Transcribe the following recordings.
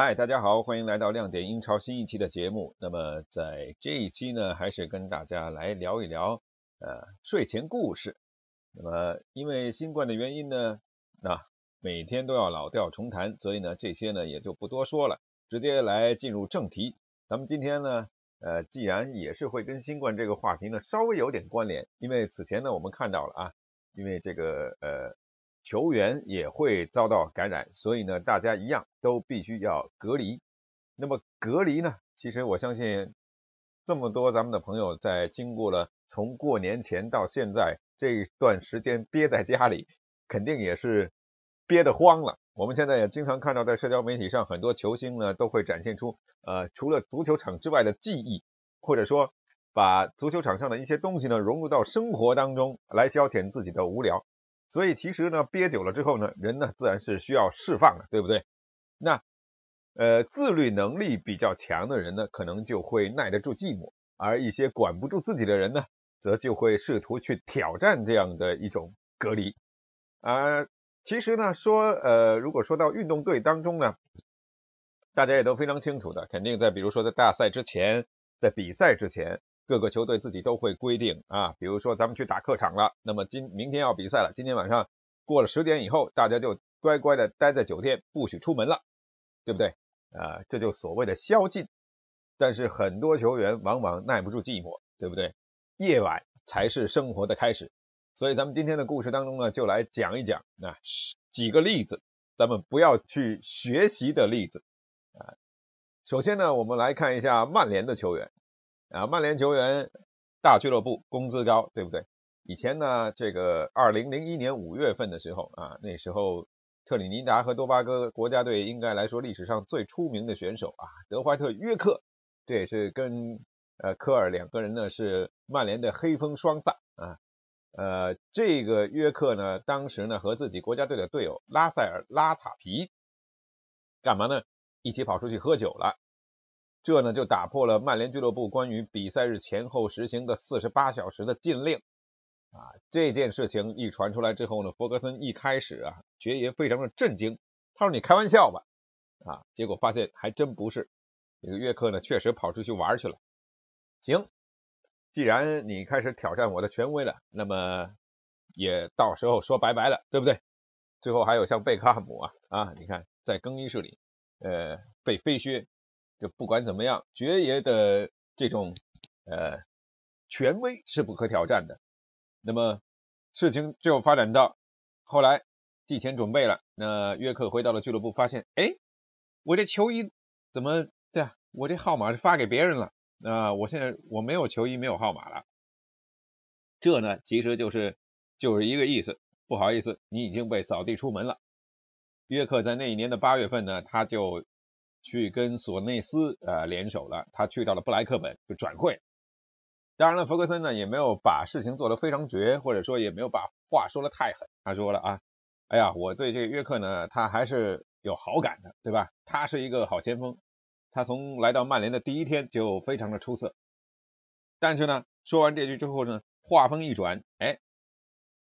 嗨，大家好，欢迎来到亮点英超新一期的节目。那么在这一期呢，还是跟大家来聊一聊呃睡前故事。那么因为新冠的原因呢，那每天都要老调重弹，所以呢这些呢也就不多说了，直接来进入正题。咱们今天呢，呃，既然也是会跟新冠这个话题呢稍微有点关联，因为此前呢我们看到了啊，因为这个呃。球员也会遭到感染，所以呢，大家一样都必须要隔离。那么隔离呢，其实我相信这么多咱们的朋友在经过了从过年前到现在这段时间憋在家里，肯定也是憋得慌了。我们现在也经常看到在社交媒体上，很多球星呢都会展现出呃除了足球场之外的记忆，或者说把足球场上的一些东西呢融入到生活当中来消遣自己的无聊。所以其实呢，憋久了之后呢，人呢自然是需要释放的，对不对？那呃，自律能力比较强的人呢，可能就会耐得住寂寞；而一些管不住自己的人呢，则就会试图去挑战这样的一种隔离。啊，其实呢，说呃，如果说到运动队当中呢，大家也都非常清楚的，肯定在比如说在大赛之前，在比赛之前。各个球队自己都会规定啊，比如说咱们去打客场了，那么今明天要比赛了，今天晚上过了十点以后，大家就乖乖的待在酒店，不许出门了，对不对？啊，这就所谓的宵禁。但是很多球员往往耐不住寂寞，对不对？夜晚才是生活的开始。所以咱们今天的故事当中呢，就来讲一讲啊几个例子，咱们不要去学习的例子啊。首先呢，我们来看一下曼联的球员。啊，曼联球员大俱乐部工资高，对不对？以前呢，这个二零零一年五月份的时候啊，那时候特里尼达和多巴哥国家队应该来说历史上最出名的选手啊，德怀特·约克，这也是跟呃科尔两个人呢是曼联的黑风双煞啊。呃，这个约克呢，当时呢和自己国家队的队友拉塞尔·拉塔皮干嘛呢？一起跑出去喝酒了。这呢就打破了曼联俱乐部关于比赛日前后实行的四十八小时的禁令啊！这件事情一传出来之后呢，弗格森一开始啊，爵爷非常的震惊，他说：“你开玩笑吧？”啊，结果发现还真不是，这个约克呢确实跑出去玩去了。行，既然你开始挑战我的权威了，那么也到时候说拜拜了，对不对？最后还有像贝克汉姆啊啊，你看在更衣室里，呃，被飞靴。就不管怎么样，爵爷的这种呃权威是不可挑战的。那么事情就发展到后来季前准备了，那约克回到了俱乐部，发现哎，我这球衣怎么对啊？我这号码是发给别人了那！我现在我没有球衣，没有号码了。这呢，其实就是就是一个意思，不好意思，你已经被扫地出门了。约克在那一年的八月份呢，他就。去跟索内斯呃联手了，他去到了布莱克本就转会。当然了，弗格森呢也没有把事情做得非常绝，或者说也没有把话说得太狠。他说了啊，哎呀，我对这个约克呢，他还是有好感的，对吧？他是一个好前锋，他从来到曼联的第一天就非常的出色。但是呢，说完这句之后呢，话锋一转，哎，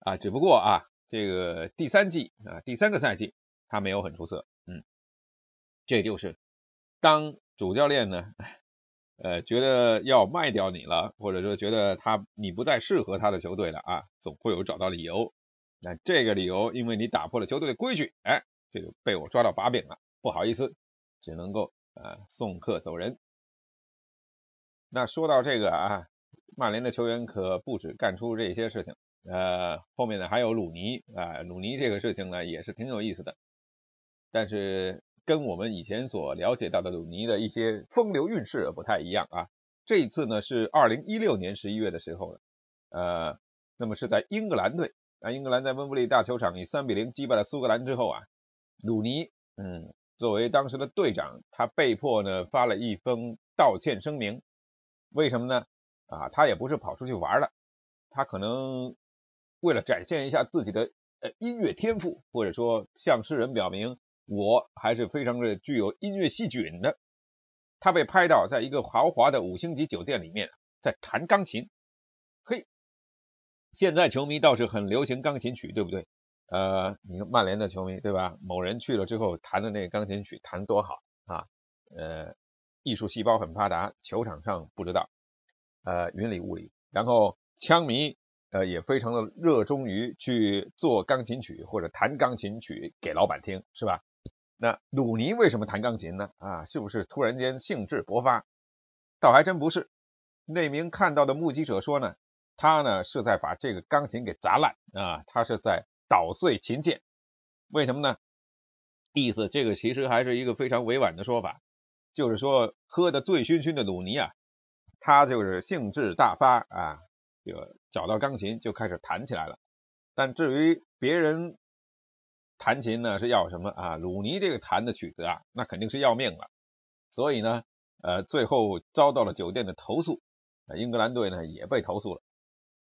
啊，只不过啊，这个第三季啊，第三个赛季他没有很出色，这就是当主教练呢，呃，觉得要卖掉你了，或者说觉得他你不再适合他的球队了啊，总会有找到理由。那这个理由，因为你打破了球队的规矩，哎，这就被我抓到把柄了，不好意思，只能够呃送客走人。那说到这个啊，曼联的球员可不止干出这些事情，呃，后面呢还有鲁尼啊，鲁尼这个事情呢也是挺有意思的，但是。跟我们以前所了解到的鲁尼的一些风流韵事不太一样啊。这一次呢是二零一六年十一月的时候，呃，那么是在英格兰队啊，英格兰在温布利大球场以三比零击败了苏格兰之后啊，鲁尼，嗯，作为当时的队长，他被迫呢发了一封道歉声明。为什么呢？啊，他也不是跑出去玩了，他可能为了展现一下自己的呃音乐天赋，或者说向世人表明。我还是非常的具有音乐细菌的。他被拍到在一个豪华的五星级酒店里面，在弹钢琴。嘿，现在球迷倒是很流行钢琴曲，对不对？呃，你看曼联的球迷对吧？某人去了之后弹的那个钢琴曲弹多好啊！呃，艺术细胞很发达，球场上不知道，呃，云里雾里。然后枪迷呃也非常的热衷于去做钢琴曲或者弹钢琴曲给老板听，是吧？那鲁尼为什么弹钢琴呢？啊，是不是突然间兴致勃发？倒还真不是。那名看到的目击者说呢，他呢是在把这个钢琴给砸烂啊，他是在捣碎琴键。为什么呢？意思这个其实还是一个非常委婉的说法，就是说喝的醉醺醺的鲁尼啊，他就是兴致大发啊，就找到钢琴就开始弹起来了。但至于别人弹琴呢是要什么啊？鲁尼这个弹的曲子啊，那肯定是要命了。所以呢，呃，最后遭到了酒店的投诉，英格兰队呢也被投诉了。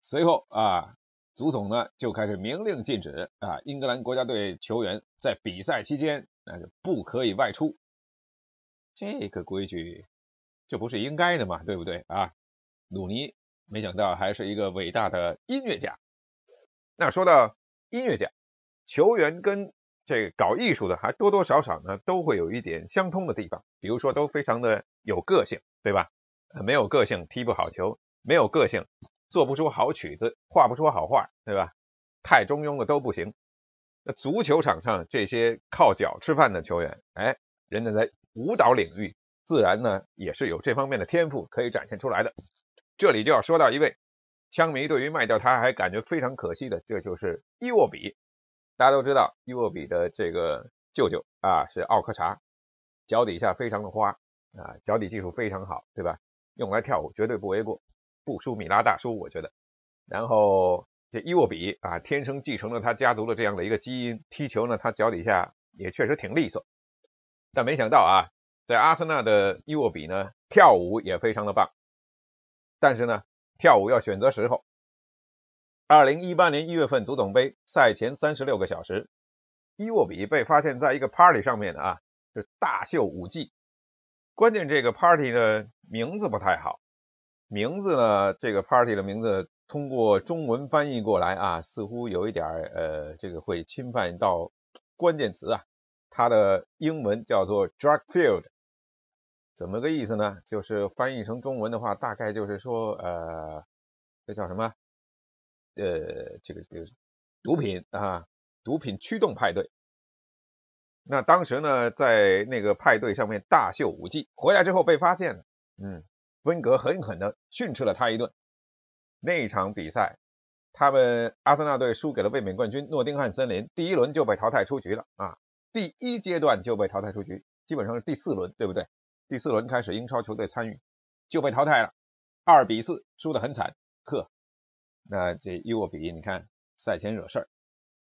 随后啊。足总呢就开始明令禁止啊，英格兰国家队球员在比赛期间那就不可以外出。这个规矩这不是应该的嘛，对不对啊？鲁尼没想到还是一个伟大的音乐家。那说到音乐家，球员跟这个搞艺术的还多多少少呢都会有一点相通的地方，比如说都非常的有个性，对吧？没有个性踢不好球，没有个性。做不出好曲子，画不出好画，对吧？太中庸的都不行。那足球场上这些靠脚吃饭的球员，哎，人家在舞蹈领域自然呢也是有这方面的天赋可以展现出来的。这里就要说到一位枪迷对于卖掉他还感觉非常可惜的，这就是伊沃比。大家都知道伊沃比的这个舅舅啊是奥科查，脚底下非常的花啊，脚底技术非常好，对吧？用来跳舞绝对不为过。不输米拉大叔，我觉得。然后这伊沃比啊，天生继承了他家族的这样的一个基因，踢球呢，他脚底下也确实挺利索。但没想到啊，在阿森纳的伊沃比呢，跳舞也非常的棒。但是呢，跳舞要选择时候。二零一八年一月份足总杯赛前三十六个小时，伊沃比被发现在一个 party 上面的啊，是大秀舞技。关键这个 party 的名字不太好。名字呢？这个 party 的名字通过中文翻译过来啊，似乎有一点呃，这个会侵犯到关键词啊。它的英文叫做 drug field，怎么个意思呢？就是翻译成中文的话，大概就是说呃，这叫什么？呃，这个这个毒品啊，毒品驱动派对。那当时呢，在那个派对上面大秀舞技，回来之后被发现了，嗯。温格狠狠地训斥了他一顿。那场比赛，他们阿森纳队输给了卫冕冠军诺丁汉森林，第一轮就被淘汰出局了啊！第一阶段就被淘汰出局，基本上是第四轮，对不对？第四轮开始英超球队参与就被淘汰了，二比四输得很惨。呵，那这伊沃比，你看赛前惹事儿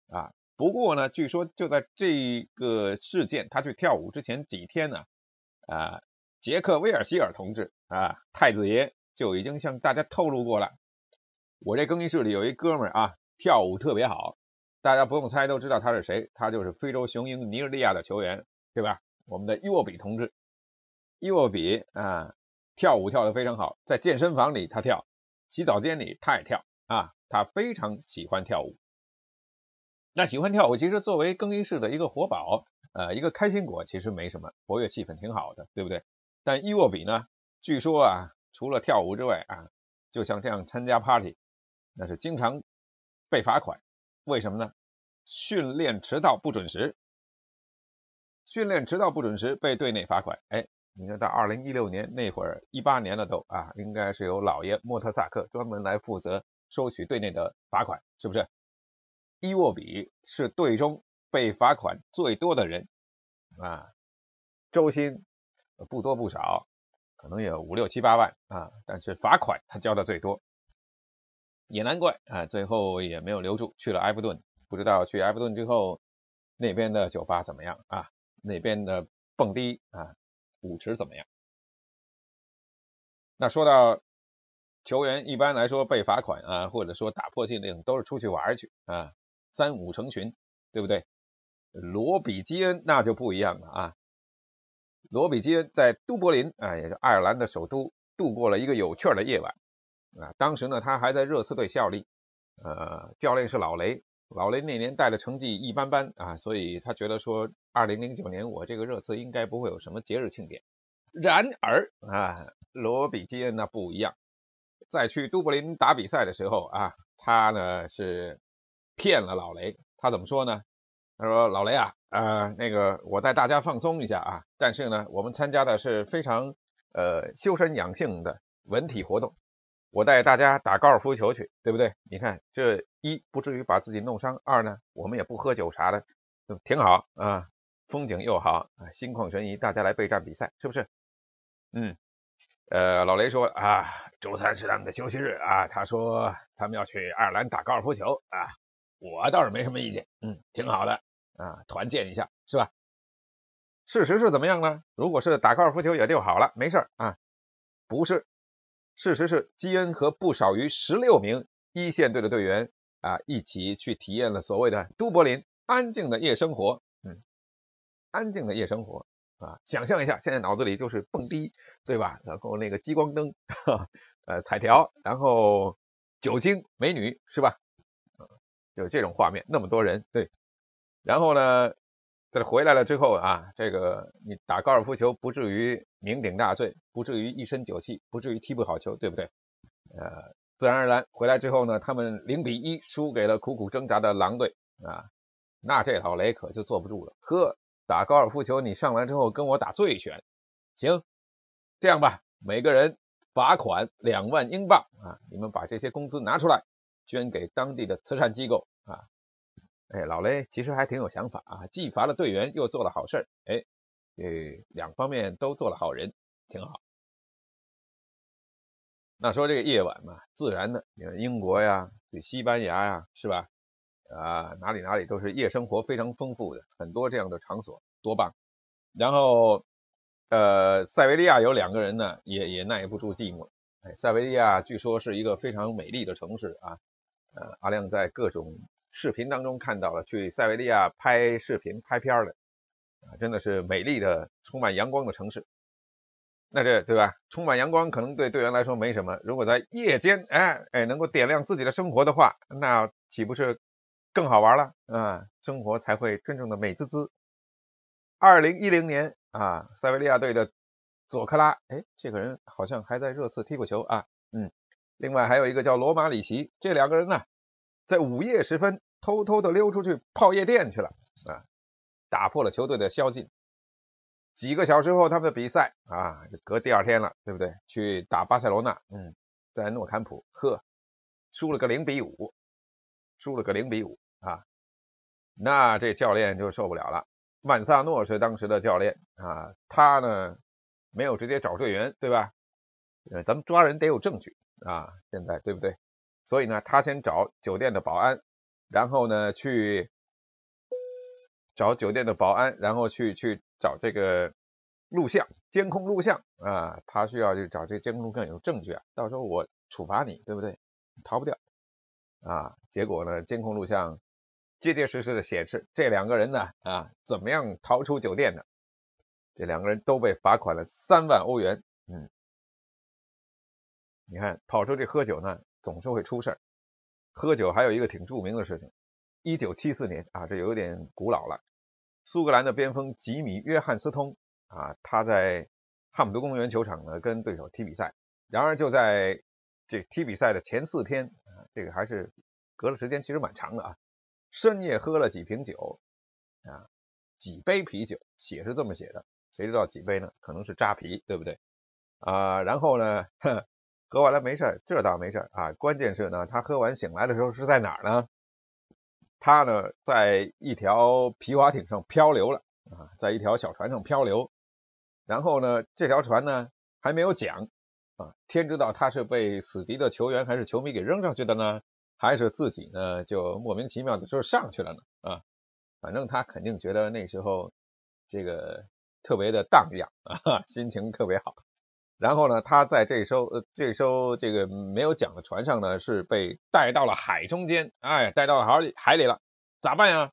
啊！不过呢，据说就在这个事件他去跳舞之前几天呢，啊。杰克威尔希尔同志啊，太子爷就已经向大家透露过了。我这更衣室里有一哥们儿啊，跳舞特别好，大家不用猜都知道他是谁，他就是非洲雄鹰尼日利亚的球员，对吧？我们的伊沃比同志，伊沃比啊，跳舞跳得非常好，在健身房里他跳，洗澡间里他也跳啊，他非常喜欢跳舞。那喜欢跳舞，其实作为更衣室的一个活宝，呃，一个开心果，其实没什么，活跃气氛挺好的，对不对？但伊沃比呢？据说啊，除了跳舞之外啊，就像这样参加 party，那是经常被罚款。为什么呢？训练迟到不准时，训练迟到不准时被队内罚款。哎，你看到二零一六年那会儿，一八年了都啊，应该是由老爷莫特萨克专门来负责收取队内的罚款，是不是？伊沃比是队中被罚款最多的人啊，周薪。不多不少，可能有五六七八万啊，但是罚款他交的最多，也难怪啊，最后也没有留住，去了埃弗顿，不知道去埃弗顿之后那边的酒吧怎么样啊，那边的蹦迪啊舞池怎么样？那说到球员，一般来说被罚款啊，或者说打破禁令，都是出去玩去啊，三五成群，对不对？罗比基恩那就不一样了啊。罗比基恩在都柏林啊，也是爱尔兰的首都，度过了一个有趣的夜晚啊。当时呢，他还在热刺队效力，呃，教练是老雷。老雷那年带的成绩一般般啊，所以他觉得说，二零零九年我这个热刺应该不会有什么节日庆典然而啊，罗比基恩那不一样，在去都柏林打比赛的时候啊，他呢是骗了老雷。他怎么说呢？他说：“老雷啊，呃，那个我带大家放松一下啊，但是呢，我们参加的是非常呃修身养性的文体活动，我带大家打高尔夫球去，对不对？你看这一不至于把自己弄伤，二呢我们也不喝酒啥的，挺好啊，风景又好啊，心旷神怡，大家来备战比赛，是不是？嗯，呃，老雷说啊，周三是他们的休息日啊，他说他们要去爱尔兰打高尔夫球啊，我倒是没什么意见，嗯，挺好的。”啊，团建一下是吧？事实是怎么样呢？如果是打高尔夫球也就好了，没事啊。不是，事实是基恩和不少于十六名一线队的队员啊，一起去体验了所谓的都柏林安静的夜生活。嗯，安静的夜生活啊，想象一下，现在脑子里就是蹦迪，对吧？然后那个激光灯，呃，彩条，然后酒精、美女，是吧？就这种画面，那么多人，对。然后呢，这回来了之后啊，这个你打高尔夫球不至于酩酊大醉，不至于一身酒气，不至于踢不好球，对不对？呃，自然而然回来之后呢，他们零比一输给了苦苦挣扎的狼队啊，那这老雷可就坐不住了。呵，打高尔夫球你上来之后跟我打醉拳，行，这样吧，每个人罚款两万英镑啊，你们把这些工资拿出来捐给当地的慈善机构啊。哎，老雷其实还挺有想法啊，既罚了队员，又做了好事，哎，呃，两方面都做了好人，挺好。那说这个夜晚嘛，自然的，你看英国呀，这西班牙呀，是吧？啊，哪里哪里都是夜生活非常丰富的，很多这样的场所，多棒。然后，呃，塞维利亚有两个人呢，也也耐不住寂寞。哎，塞维利亚据说是一个非常美丽的城市啊，呃，阿亮在各种。视频当中看到了去塞维利亚拍视频拍片的啊，真的是美丽的、充满阳光的城市。那这对吧？充满阳光可能对队员来说没什么，如果在夜间哎哎能够点亮自己的生活的话，那岂不是更好玩了啊？生活才会真正的美滋滋。二零一零年啊，塞维利亚队的佐克拉，哎，这个人好像还在热刺踢过球啊。嗯，另外还有一个叫罗马里奇，这两个人呢，在午夜时分。偷偷的溜出去泡夜店去了啊，打破了球队的宵禁。几个小时后，他们的比赛啊，隔第二天了，对不对？去打巴塞罗那，嗯，在诺坎普，呵，输了个零比五，输了个零比五啊。那这教练就受不了了。曼萨诺是当时的教练啊，他呢没有直接找队员，对吧？呃，咱们抓人得有证据啊，现在对不对？所以呢，他先找酒店的保安。然后呢，去找酒店的保安，然后去去找这个录像、监控录像啊，他需要去找这个监控录像有证据啊，到时候我处罚你，对不对？逃不掉啊。结果呢，监控录像结结实实的显示，这两个人呢啊，怎么样逃出酒店的？这两个人都被罚款了三万欧元。嗯，你看跑出去喝酒呢，总是会出事儿。喝酒还有一个挺著名的事情，一九七四年啊，这有点古老了。苏格兰的边锋吉米·约翰斯通啊，他在汉姆德公园球场呢跟对手踢比赛。然而就在这踢比赛的前四天，这个还是隔了时间其实蛮长的啊。深夜喝了几瓶酒啊，几杯啤酒，写是这么写的，谁知道几杯呢？可能是扎啤，对不对？啊，然后呢？喝完了没事这倒没事啊。关键是呢，他喝完醒来的时候是在哪儿呢？他呢，在一条皮划艇上漂流了啊，在一条小船上漂流。然后呢，这条船呢还没有桨啊，天知道他是被死敌的球员还是球迷给扔上去的呢，还是自己呢就莫名其妙的就上去了呢？啊，反正他肯定觉得那时候这个特别的荡漾 啊，心情特别好。然后呢，他在这艘这艘这个没有桨的船上呢，是被带到了海中间，哎，带到了海里海里了，咋办呀？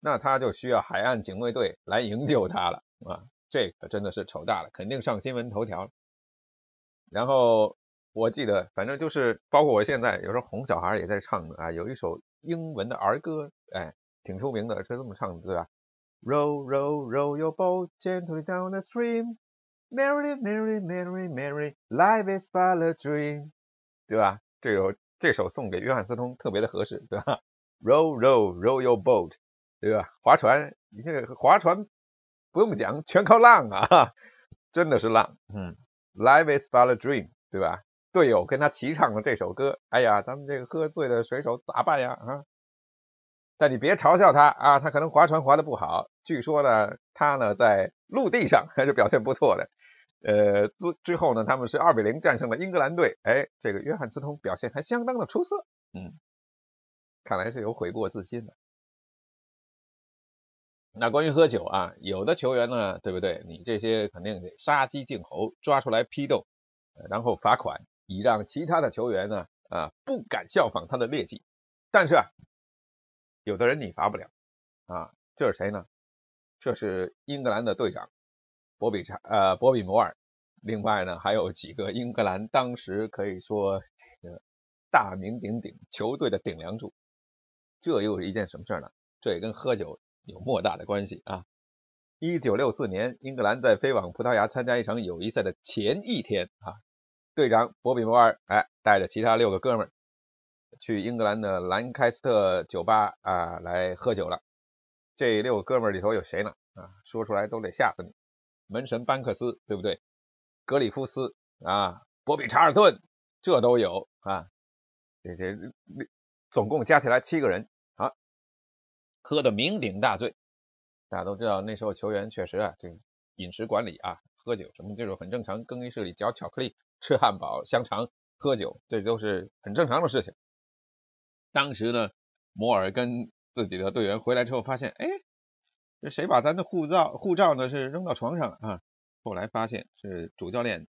那他就需要海岸警卫队来营救他了啊！这可真的是丑大了，肯定上新闻头条。然后我记得，反正就是包括我现在有时候哄小孩也在唱啊，有一首英文的儿歌，哎，挺出名的，是这么唱的，对吧？Row, row, row your boat gently down the stream. Merry Merry Merry Merry Life is but a dream，对吧？这首这首送给约翰斯通特别的合适，对吧？Row row row your boat，对吧？划船，你这个划船不用讲，全靠浪啊，真的是浪。嗯，Life is but a dream，对吧？队友跟他齐唱了这首歌，哎呀，咱们这个喝醉的水手咋办呀？啊！但你别嘲笑他啊，他可能划船划的不好。据说呢，他呢在陆地上还是表现不错的。呃，之之后呢，他们是二比零战胜了英格兰队。哎，这个约翰斯通表现还相当的出色。嗯，看来是有悔过自新的。那关于喝酒啊，有的球员呢，对不对？你这些肯定得杀鸡儆猴，抓出来批斗，然后罚款，以让其他的球员呢啊不敢效仿他的劣迹。但是啊。有的人你罚不了啊，这是谁呢？这是英格兰的队长博比查呃博比摩尔，另外呢还有几个英格兰当时可以说这个大名鼎鼎球队的顶梁柱。这又是一件什么事呢？这也跟喝酒有莫大的关系啊！一九六四年，英格兰在飞往葡萄牙参加一场友谊赛的前一天啊，队长博比摩尔哎带着其他六个哥们儿。去英格兰的兰开斯特酒吧啊来喝酒了。这六个哥们里头有谁呢？啊，说出来都得吓死你。门神班克斯，对不对？格里夫斯啊，博比查尔顿，这都有啊。这这总共加起来七个人啊，喝的酩酊大醉。大家都知道那时候球员确实啊，这饮食管理啊，喝酒什么这种很正常。更衣室里嚼巧克力、吃汉堡、香肠、喝酒，这都是很正常的事情。当时呢，摩尔跟自己的队员回来之后，发现，哎，这谁把咱的护照护照呢是扔到床上了啊？后来发现是主教练，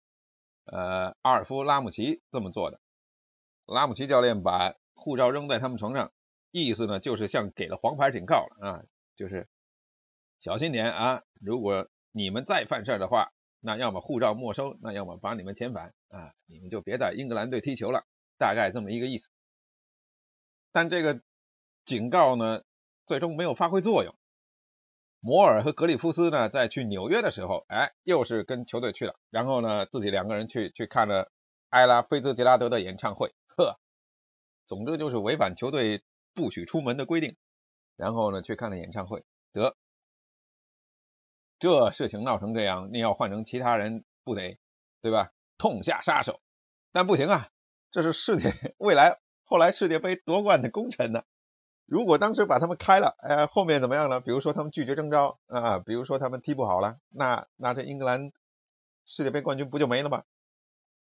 呃，阿尔夫拉姆齐这么做的。拉姆齐教练把护照扔在他们床上，意思呢就是像给了黄牌警告了啊，就是小心点啊，如果你们再犯事的话，那要么护照没收，那要么把你们遣返啊，你们就别在英格兰队踢球了，大概这么一个意思。但这个警告呢，最终没有发挥作用。摩尔和格里夫斯呢，在去纽约的时候，哎，又是跟球队去了，然后呢，自己两个人去去看了埃拉菲兹杰拉德的演唱会，呵，总之就是违反球队不许出门的规定，然后呢，去看了演唱会，得，这事情闹成这样，你要换成其他人不得，对吧？痛下杀手，但不行啊，这是世界 未来。后来世界杯夺冠的功臣呢？如果当时把他们开了，哎，后面怎么样呢？比如说他们拒绝征召啊，比如说他们踢不好了，那那这英格兰世界杯冠军不就没了吗？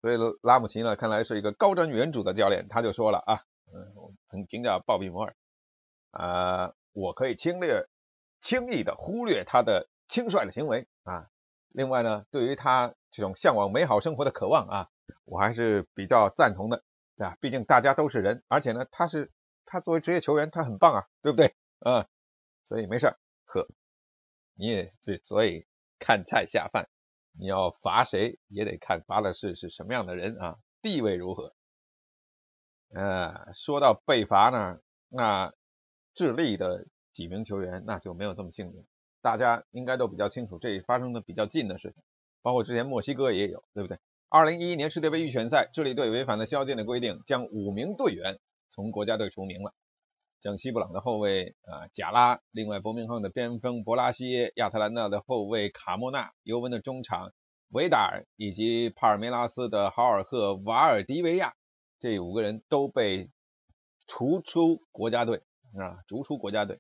所以拉姆齐呢，看来是一个高瞻远瞩的教练，他就说了啊，嗯，很评价鲍比摩尔啊，我可以轻略轻易的忽略他的轻率的行为啊。另外呢，对于他这种向往美好生活的渴望啊，我还是比较赞同的。对吧？毕竟大家都是人，而且呢，他是他作为职业球员，他很棒啊，对不对？嗯，所以没事喝。你也这所以看菜下饭，你要罚谁也得看罚的是是什么样的人啊，地位如何。呃，说到被罚呢，那智利的几名球员那就没有这么幸运。大家应该都比较清楚，这发生的比较近的事情，包括之前墨西哥也有，对不对？二零一一年世界杯预选赛，智利队违反了宵禁的规定，将五名队员从国家队除名了，像西布朗的后卫啊贾拉，另外伯明翰的边锋博拉西，亚特兰大的后卫卡莫纳，尤文的中场维达尔，以及帕尔梅拉斯的豪尔赫瓦尔迪维亚，这五个人都被除出国家队啊，逐出国家队。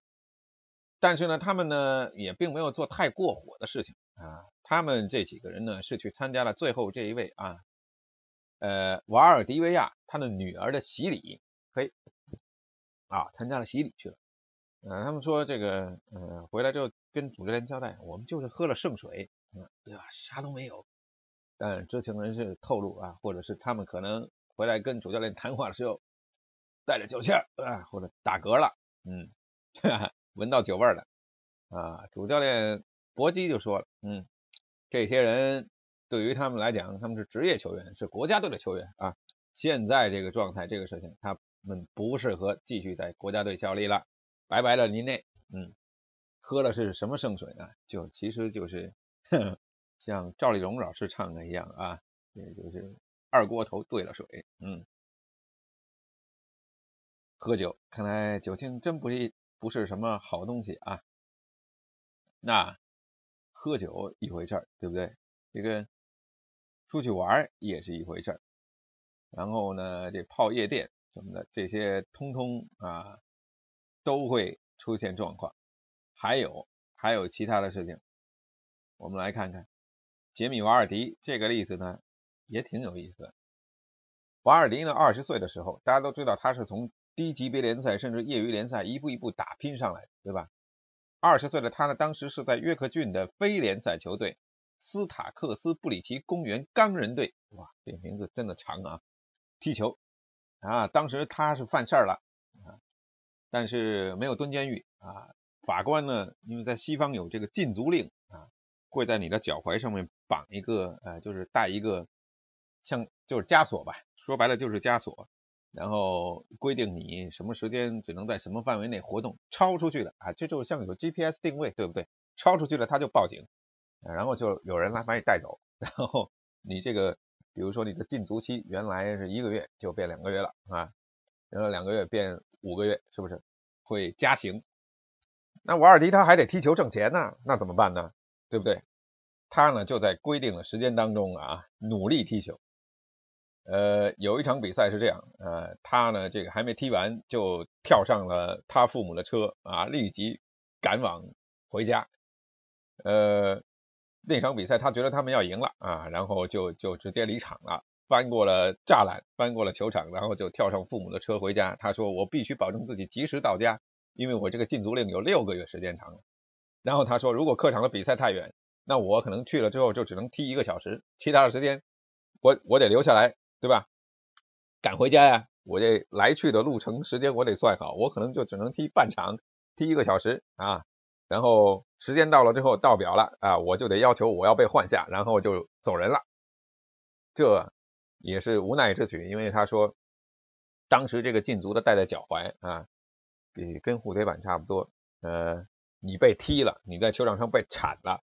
但是呢，他们呢也并没有做太过火的事情啊。他们这几个人呢，是去参加了最后这一位啊，呃，瓦尔迪维亚他的女儿的洗礼，嘿，啊，参加了洗礼去了。呃，他们说这个，呃，回来之后跟主教练交代，我们就是喝了圣水，嗯，对吧？啥都没有。但知情人士透露啊，或者是他们可能回来跟主教练谈话的时候带着酒气儿啊，或者打嗝了，嗯，闻到酒味了啊。主教练搏击就说了，嗯。这些人对于他们来讲，他们是职业球员，是国家队的球员啊。现在这个状态，这个事情，他们不适合继续在国家队效力了，拜拜了，您内。嗯，喝的是什么圣水呢？就其实就是像赵丽蓉老师唱的一样啊，也就是二锅头兑了水，嗯，喝酒，看来酒精真不是不是什么好东西啊。那喝酒一回事儿，对不对？这个出去玩也是一回事儿，然后呢，这泡夜店什么的，这些通通啊都会出现状况。还有还有其他的事情，我们来看看杰米瓦尔迪这个例子呢，也挺有意思的。瓦尔迪呢，二十岁的时候，大家都知道他是从低级别联赛甚至业余联赛一步一步打拼上来，对吧？二十岁的他呢，当时是在约克郡的非联赛球队斯塔克斯布里奇公园钢人队，哇，这名字真的长啊！踢球啊，当时他是犯事儿了啊，但是没有蹲监狱啊。法官呢，因为在西方有这个禁足令啊，会在你的脚踝上面绑一个，呃，就是带一个像就是枷锁吧，说白了就是枷锁。然后规定你什么时间只能在什么范围内活动，超出去了啊，这就像有 GPS 定位，对不对？超出去了他就报警，然后就有人来把你带走，然后你这个，比如说你的禁足期原来是一个月，就变两个月了啊，然后两个月变五个月，是不是会加刑？那瓦尔迪他还得踢球挣钱呢，那怎么办呢？对不对？他呢就在规定的时间当中啊，努力踢球。呃，有一场比赛是这样，呃，他呢这个还没踢完就跳上了他父母的车啊，立即赶往回家。呃，那场比赛他觉得他们要赢了啊，然后就就直接离场了，翻过了栅栏，翻过了球场，然后就跳上父母的车回家。他说：“我必须保证自己及时到家，因为我这个禁足令有六个月时间长。”然后他说：“如果客场的比赛太远，那我可能去了之后就只能踢一个小时，其他的时间我我得留下来。”对吧？赶回家呀，我这来去的路程时间我得算好，我可能就只能踢半场，踢一个小时啊。然后时间到了之后到表了啊，我就得要求我要被换下，然后就走人了。这也是无奈之举，因为他说当时这个禁足的戴在脚踝啊，比跟护腿板差不多。呃，你被踢了，你在球场上被铲了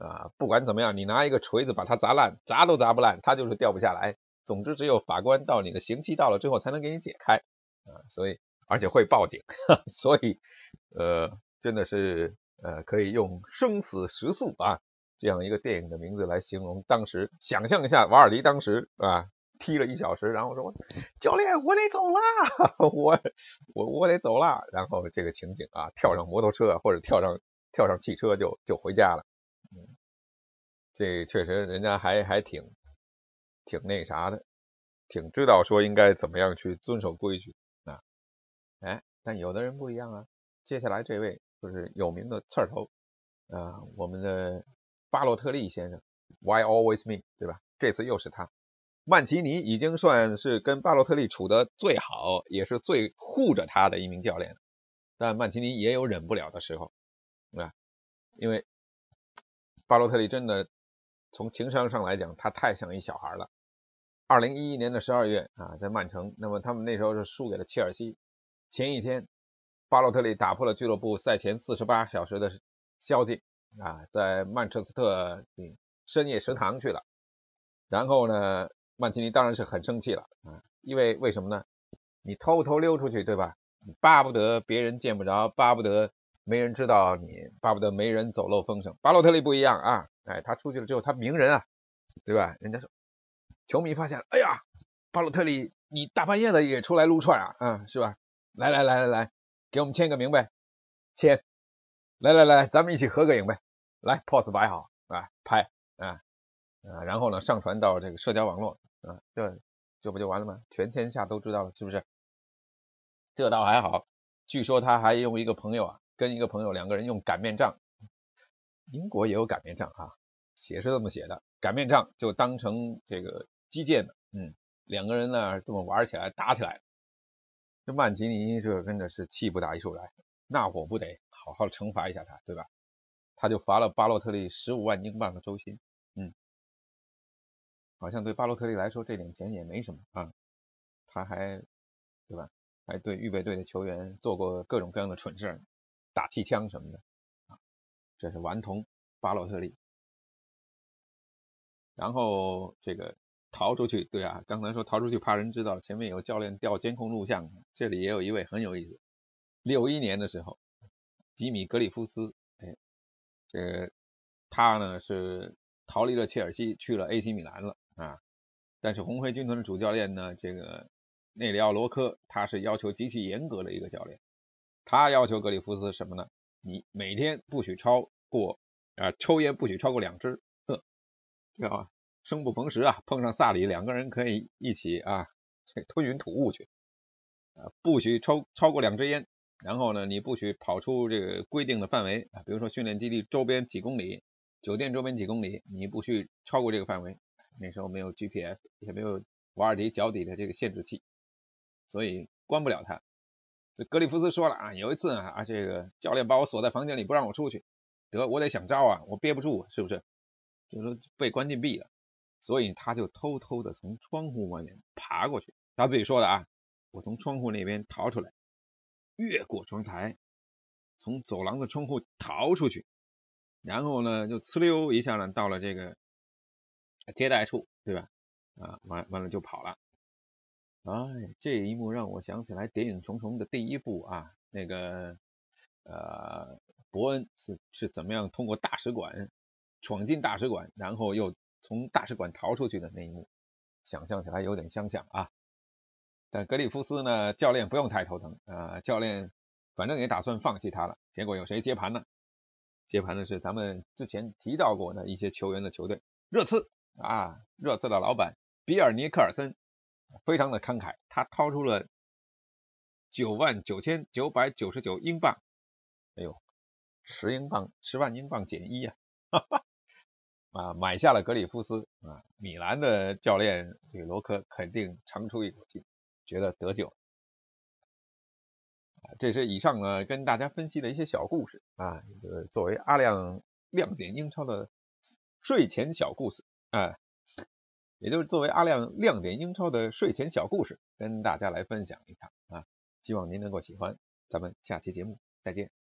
啊，不管怎么样，你拿一个锤子把它砸烂，砸都砸不烂，它就是掉不下来。总之，只有法官到你的刑期到了之后，才能给你解开啊，所以而且会报警，所以呃，真的是呃，可以用生死时速啊这样一个电影的名字来形容当时。想象一下，瓦尔迪当时啊踢了一小时，然后说教练，我得走啦，我我我得走啦，然后这个情景啊，跳上摩托车或者跳上跳上汽车就就回家了。嗯，这确实人家还还挺。挺那啥的，挺知道说应该怎么样去遵守规矩啊，哎，但有的人不一样啊。接下来这位就是有名的刺头啊，我们的巴洛特利先生，Why always me，对吧？这次又是他，曼奇尼已经算是跟巴洛特利处的最好，也是最护着他的一名教练，但曼奇尼也有忍不了的时候，啊，因为巴洛特利真的从情商上来讲，他太像一小孩了。二零一一年的十二月啊，在曼城，那么他们那时候是输给了切尔西。前一天，巴洛特利打破了俱乐部赛前四十八小时的宵禁啊，在曼彻斯特深夜食堂去了。然后呢，曼奇尼当然是很生气了啊，因为为什么呢？你偷偷溜出去，对吧？你巴不得别人见不着，巴不得没人知道你，巴不得没人走漏风声。巴洛特利不一样啊，哎，他出去了之后，他名人啊，对吧？人家说。球迷发现，哎呀，巴洛特利，你大半夜的也出来撸串啊，啊，是吧？来来来来来，给我们签个名呗，签。来来来，咱们一起合个影呗。来，pose 摆好啊，拍啊啊，然后呢，上传到这个社交网络啊，这这不就完了吗？全天下都知道了，是不是？这倒还好，据说他还用一个朋友啊，跟一个朋友两个人用擀面杖，英国也有擀面杖啊，写是这么写的，擀面杖就当成这个。击剑的，嗯，两个人呢这么玩起来，打起来，这曼奇尼这真的是气不打一处来，那我不得好好惩罚一下他，对吧？他就罚了巴洛特利十五万英镑的周薪，嗯，好像对巴洛特利来说这点钱也没什么啊，他还对吧？还对预备队的球员做过各种各样的蠢事，打气枪什么的，这是顽童巴洛特利。然后这个逃出去，对啊，刚才说逃出去怕人知道，前面有教练调监控录像，这里也有一位很有意思。六一年的时候，吉米格里夫斯，哎，这他呢是逃离了切尔西，去了 AC 米兰了啊。但是红黑军团的主教练呢，这个内里奥罗科，他是要求极其严格的一个教练，他要求格里夫斯什么呢？你每天不许超过啊，抽烟不许超过两支，呵，知道吧？生不逢时啊，碰上萨里，两个人可以一起啊，吞云吐雾去，啊，不许抽超过两支烟，然后呢，你不许跑出这个规定的范围啊，比如说训练基地周边几公里，酒店周边几公里，你不许超过这个范围。那时候没有 GPS，也没有瓦尔迪脚底的这个限制器，所以关不了他。这格里夫斯说了啊，有一次啊，这个教练把我锁在房间里不让我出去，得我得想招啊，我憋不住，是不是？就说被关禁闭了，所以他就偷偷的从窗户外面爬过去。他自己说的啊，我从窗户那边逃出来，越过窗台，从走廊的窗户逃出去，然后呢，就呲溜一下呢，到了这个。接待处，对吧？啊，完完了就跑了。哎，这一幕让我想起来《谍影重重》的第一部啊，那个呃，伯恩是是怎么样通过大使馆闯进大使馆，然后又从大使馆逃出去的那一幕，想象起来有点相像啊。但格里夫斯呢，教练不用太头疼啊，教练反正也打算放弃他了。结果有谁接盘呢？接盘的是咱们之前提到过的一些球员的球队，热刺。啊，热刺的老板比尔尼克尔森非常的慷慨，他掏出了九万九千九百九十九英镑，哎呦，十英镑，十万英镑减一啊，哈哈，啊，买下了格里夫斯啊，米兰的教练这个罗科肯定长出一口气，觉得得救。啊，这是以上呢跟大家分析的一些小故事啊，这个作为阿亮亮点英超的睡前小故事。啊，也就是作为阿亮亮点英超的睡前小故事，跟大家来分享一下啊，希望您能够喜欢。咱们下期节目再见。